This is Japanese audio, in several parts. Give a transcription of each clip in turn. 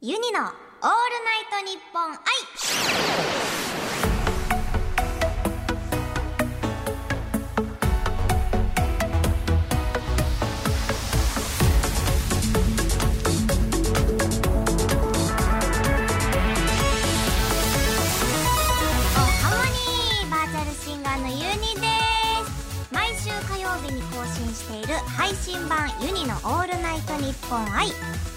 ユニのオールナイトニッポン愛る配信版ユニのオールナイトニッポン愛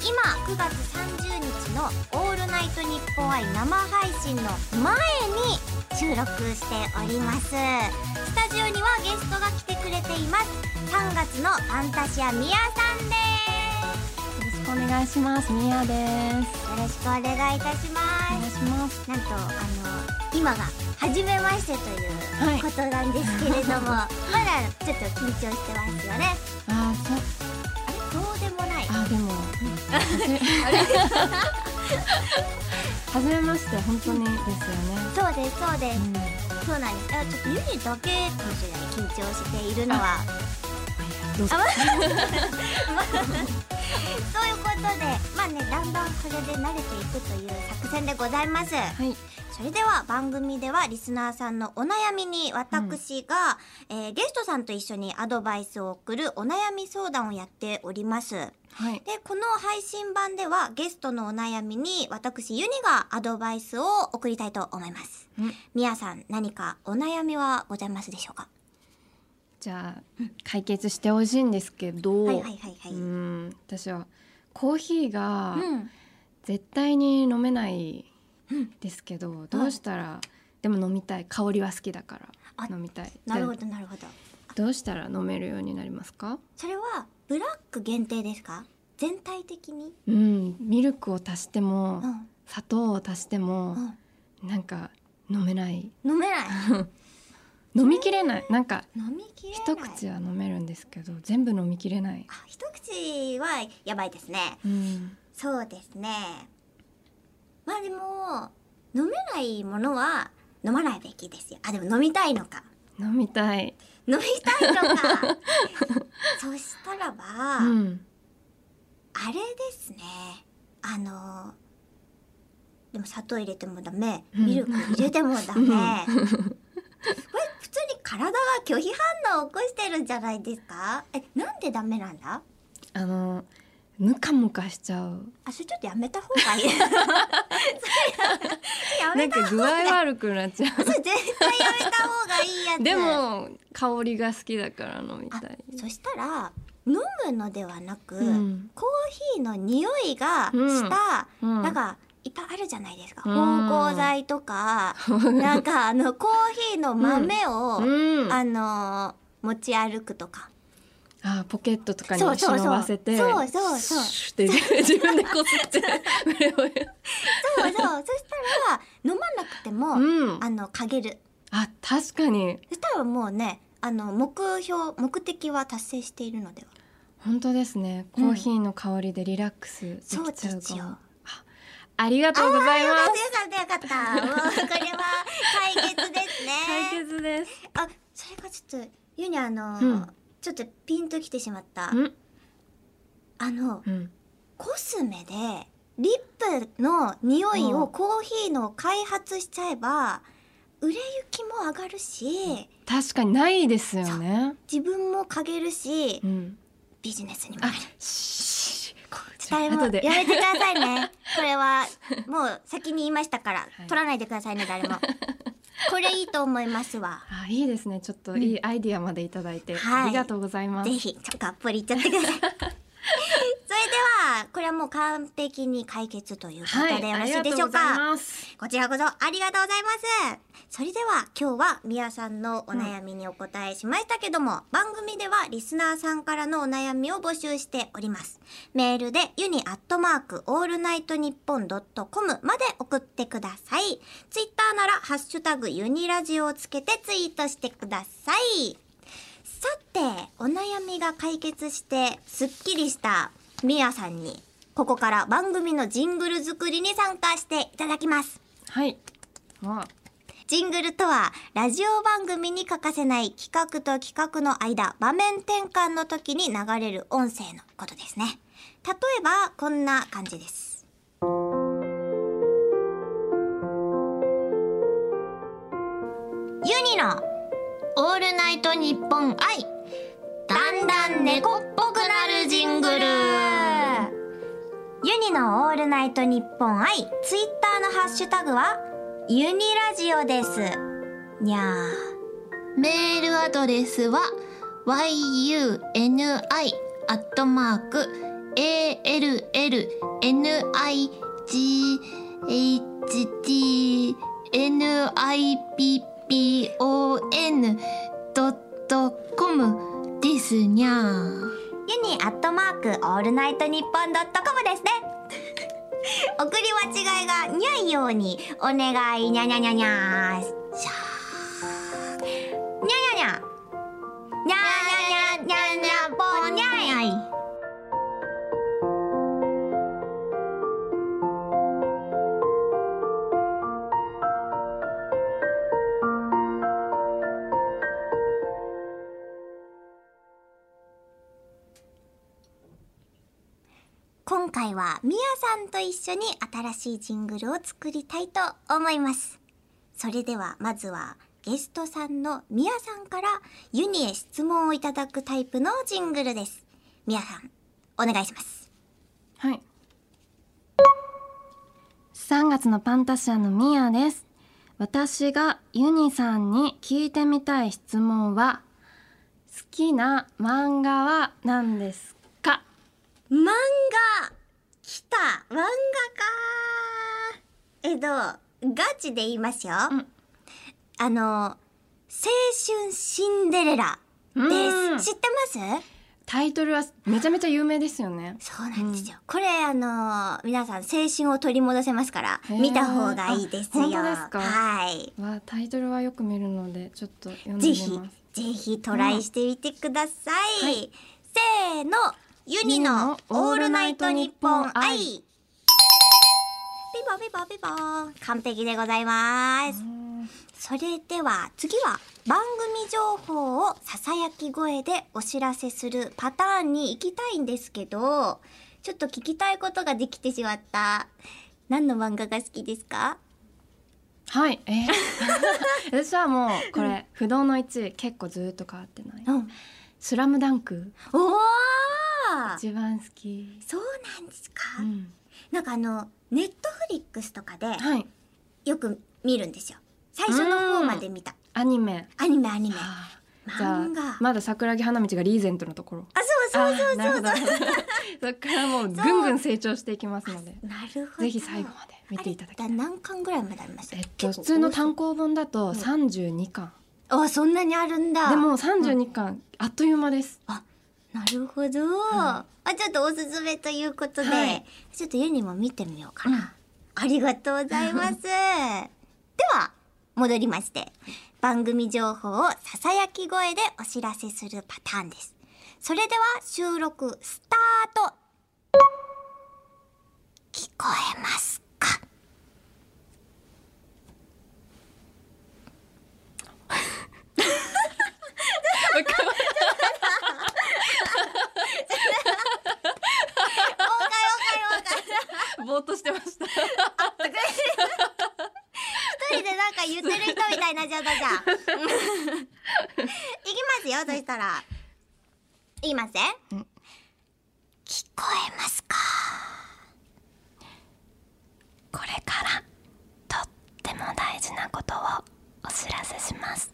今9月30日のオールナイトニッポン愛生配信の前に収録しておりますスタジオにはゲストが来てくれています3月のファンタシアミヤさんですよろしくお願いします。みやです。よろしくお願いいたしますお願いします。なんとあの今が初めましてとはいいうことなんですけれども、まだちょっと緊張してますよねあー、そう、あれどうでもないあー、でも。はじめまして、本当にですよね。そうですそうです、うん。そうなんですあちょっとユニだけかもしれない緊張しているのはどうぞあ。そういうことでまあねだんだんこれで慣れていくという作戦でございますはい。それでは番組ではリスナーさんのお悩みに私が、えーゲストさんと一緒にアドバイスを送るお悩み相談をやっております。はい。で、この配信版ではゲストのお悩みに私ユニがアドバイスを送りたいと思います。うんみやさん何かお悩みはございますでしょうか？じゃあ、解決してほしいんですけど。はいはいはいはい。ううん。ん、私は。コーヒーが絶対に飲めないうんですけど、どうしたら。でも飲みたい、香りは好きだかあら。飲みたい。なるほどなるほど。あどうしたら飲めるようになりますか？それはブラック限定ですか？全体的に？うん、ミルクを足しても、うん。砂糖を足しても、うん。なんか飲めない飲めない？飲みきれないなんか飲みきれない。一口は飲めるんですけど全部飲みきれない、あ、一口はやばいですね。うん、そうですね。まあでも、飲めないものは飲まないべきですよ。あ、でも飲みたいのか。飲みたい、飲みたいのか。そしたらば、うん、あれですね。あの、でも砂糖入れてもダメ。うんミルク入れてもダメ。うんこれ普通に体が拒否反応を起こしてるんじゃないですかえ、なんでダメなんだ？あのムカムカしちゃう。あ、それちょっとやめた方がいい。なんか具合悪くなっちゃそれ絶対やめた方がいいやつ。うでも香りが好きだから飲みたあい、そしたら飲むのではなく、うん。コーヒーの匂いがした、うん。なんかいっぱいあるじゃないですか。うん。芳香剤とか、なんかあのコーヒーの豆を、うん、あの持ち歩くとか。あポケットとかに忍ばせてそうそうそう。シュッて 自分でこすってそうそう。そしたら飲まなくても、うん。あのかげる。あ確かに。そしたらもうね、あの目標目的は達成しているのでは。本当ですね。コーヒーの香りでリラックスできちゃうかも、あありがとうございます。たよかったよかった。もうこれは解決ですね。解決です。あ、それがちょっと、ゆにあの、うんちょっとピンときてしまった。うん。あの、うん。コスメで、リップの匂いうん。をコーヒーの開発しちゃえば、売れ行きも上がるし、確かにないですよね。自分もかげるしう、ん。ビジネスにもなある。し伝えもやめてくださいね。これは、もう先に言いましたから、はい。取らないでくださいね、誰も。これいいと思いますわ。あいいですね。ちょっといいアイディアまでいただいて、はい。ありがとうございます。ぜひ、ちょっとがっぽり言っちゃってください。では、これはもう完璧に解決ということでよろしいでしょうがとうございか、こちらこそありがとうございます。それでは今日はみやさんのお悩みにお答えしましたけども、番組ではリスナーさんからのお悩みを募集しております。メールでユニアットマークオールナイトニッポンドットコムまで送ってください。ツイッターならハッシュタグユニラジオをつけてツイートしてください。さて、お悩みが解決してすっきりしたみあさんにここから番組のジングル作りに参加していただきます。はい。わジングルとはラジオ番組に欠かせない企画と企画の間場面転換の時に流れる音声のことですね。例えばこんな感じです。ユニのオールナイトニッポン愛だんだん猫っぽくなるジングル。ユニのオールナイトニッポン愛ツイッターのハッシュタグはユニラジオです。にゃー。メールアドレスは yuni アットマーク allnighttnippon ドットコムですにゃユニアットマークオールナイトニッポンドットコムですね。送り間違いがにゃいようにお願いにゃにゃにゃにゃー。しゃさんと一緒に新しいジングルを作りたいと思います。それではまずはゲストさんのみやさんからユニへ質問をいただくタイプのジングルです。みやさん、お願いします。はい3月のパンタシアのミヤです私がユニさんに聞いてみたい質問は好きな漫画は何ですか？漫画来た漫画かえっと、ガチで言いますよ。うんあの、青春シンデレラうんです。知ってます？タイトルはめちゃめちゃ有名ですよねそうなんですよ。これあの皆さん青春を取り戻せますから見た方がいいですよ。あ本当ですか？はい。わタイトルはよく見るのでちょっと読んでぜひみますぜひトライしてみてください。はいせーの、ユニのオールナイトニッポン愛。ピボピボピボ完璧でございます。それでは次は番組情報をささやき声でお知らせするパターンに行きたいんですけど、ちょっと聞きたいことができてしまった。何の漫画が好きですか？はいえー 私はもうこれ不動の1位結構ずっと変わってないうん。スラムダンクおー一番好き、そうなんですか、うん、なんかあの、ネットフリックスとかではい。よく見るんですよ。最初の方まで見た。アニメ。アニメアニメ。漫画。あまだ桜木花道がリーゼントのところ。あ、そうそうそうあーなるほど。そっからもうぐんぐん成長していきますので。なるほど。ぜひ最後まで見ていただきたい。何巻ぐらいまでありました？えっと普通の単行本だと32巻、あ、そんなにあるんだ。でも32巻、あっという間です。あ、なるほど。はあ、ちょっとおすすめということで、はいちょっとユニも見てみようかな。うんありがとうございます。では、戻りまして、番組情報をささやき声でお知らせするパターンです。それでは収録スタート聞こえますかわかるわかるわかる。ぼーっとしてました一人でなんか言ってる人みたいになっちゃったじゃん。いきますよ、そしたら。言いますね。うん？聞こえますか？これからとっても大事なことをお知らせします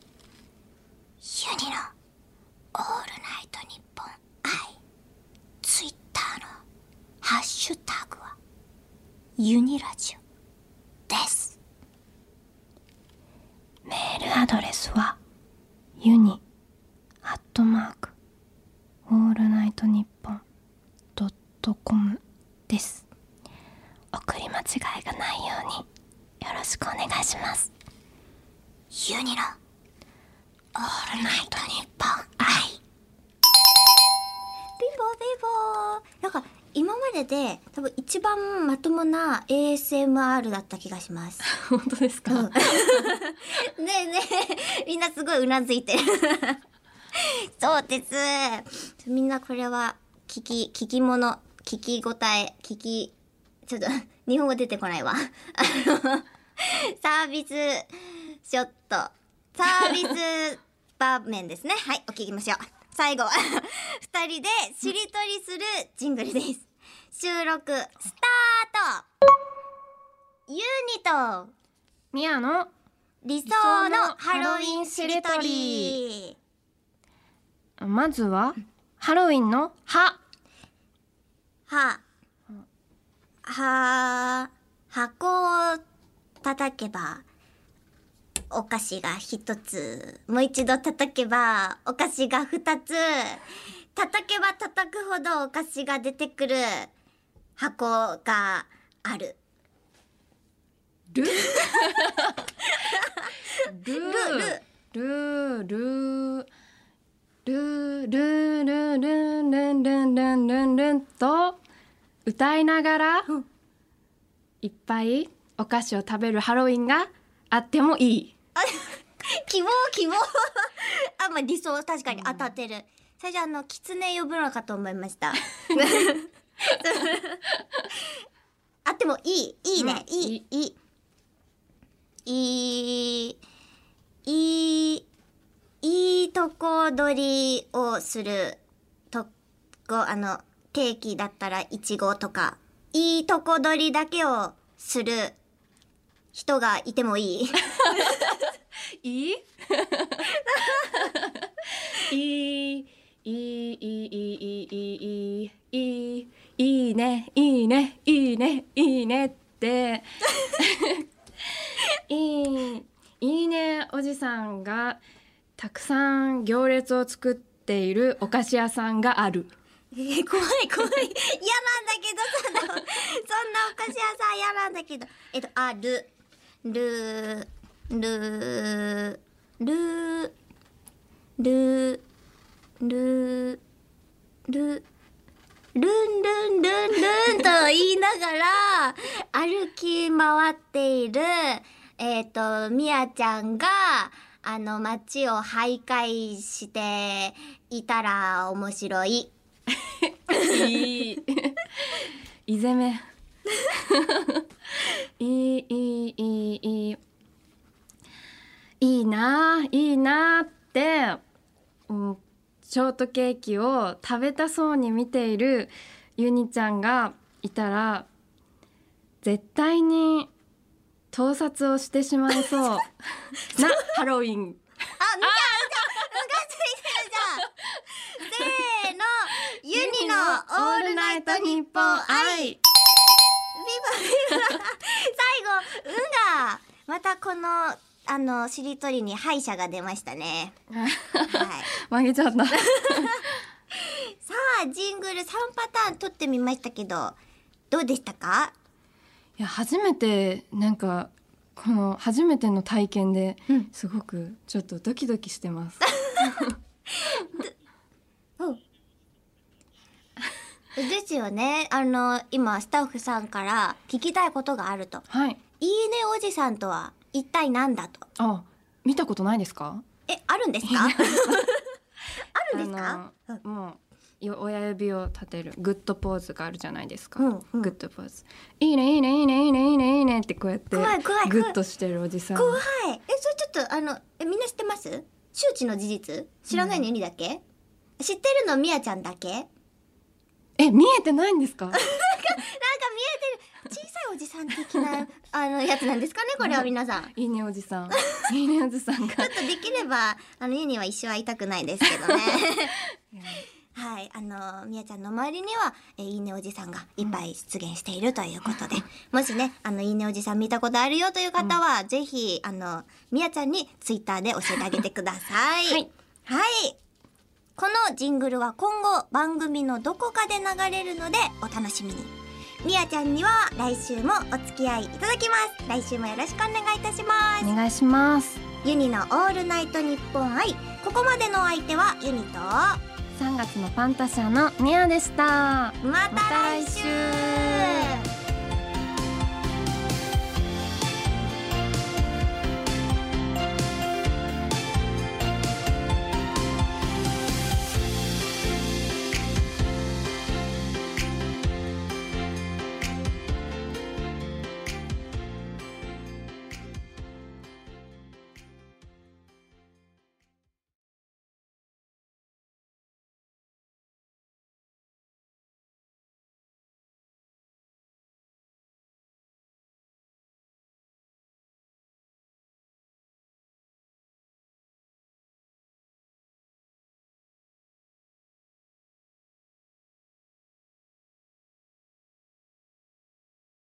ユニのオールナイトニッポン i。ツイッターのハッシュタグユニラジオです。メールアドレスはユニアットマークオールナイトニッポンドットコムです送り間違いがないようによろしくお願いしますユニのオールナイトニッポン愛。ピボピボなんか今までで多分一番まともな ASMR だった気がします。本当ですか、うん ねえねえ、みんなすごいうなずいてる。そうです。みんなこれは聞き、聞き物、聞き応え、聞き、ちょっと日本語出てこないわ。サービスショットサービス場面ですね。はい、お聞きましょう。最後。は 二人でしりとりするジングルです。収録、スタート。ユニと。ミヤの。理想のハロウィンしりとり。まずはハロウィンのは。は、は、箱を叩けば、お菓子が一つ。もう一度叩けば、お菓子が二つ。叩けば叩くほどお菓子が出てくる箱がある。ル ルルルルルルルルルルンルンルンルンルンと歌いながらうん。いっぱいお菓子を食べるハロウィンがあってもいい。あ希望希望あ、まあ、理想確かに当たってる。最初あの、狐呼ぶのかと思いました。あってもいい、いいね、うんいい、いい。いい、いい、いいとこ取りをするとこ、あの、ケーキだったらいちごとか、いいとこ取りだけをする人がいてもいい。いい？いいいいいいいいいいいいねいいねいいねいいねって いいいいねおじさんがたくさん行列を作っているお菓子屋さんがある。えー怖い怖い。嫌なんだけど、そんな、そんなお菓子屋さん嫌なんだけど。えっと、ある、る、る、る、る、る、る、ルンルンルンルンと言いながら歩き回っている、えっ、と、みやちゃんが、あの、街を徘徊していたら面白い。いい。いぜめ。いい、いい、いい、いい。いいなあ、いいなあって、うんショートケーキを食べたそうに見ているユニちゃんがいたら、絶対に盗撮をしてしまいそう なハロウィン。あ、むか、むか、むかついてるじゃん。せーの、ユニのオールナイトニッポン愛。最後、運が、またこの、あの、しりとりに敗者が出ましたね。はい。曲げちゃった。さあ、ジングル3パターン撮ってみましたけど、どうでしたか？いや初めてなんかこの初めての体験でうんすごくちょっとドキドキしてます。うん。ですよね。あの、今、スタッフさんから聞きたいことがあると。はい。いいねおじさんとは一体なんだと。あ、見たことないですか？え、あるんですか？あるんですか？あのもうよ親指を立てるグッドポーズがあるじゃないですか。うんうんグッドポーズ。いいねいいねいいねいいねいいねいいねってこうやって怖い怖いグッとしてるおじさん。怖い。え、それちょっと、あの、え、みんな知ってます？周知の事実？知らないのユニだけ、知ってるのみあちゃんだけ？え見えてないんですか？見えてる。小さいおじさん的な、あの、やつなんですかねこれは皆さん。いいねおじさん。いいねおじさんが ちょっとできれば、あの、ユニは一生会いたくないですけどね。はい。あの、みやちゃんの周りには、えいいねおじさんがいっぱい出現しているということで、もしね、あの、いいねおじさん見たことあるよという方は、ぜひ、あの、みやちゃんにツイッターで教えてあげてください。はい。はい。このジングルは今後番組のどこかで流れるのでお楽しみに。みやちゃんには来週もお付き合いいただきます。来週もよろしくお願いいたします。お願いします。ユニのオールナイトニッポン愛。ここまでのお相手はユニと、3月のパンタシャのミヤでした。また来週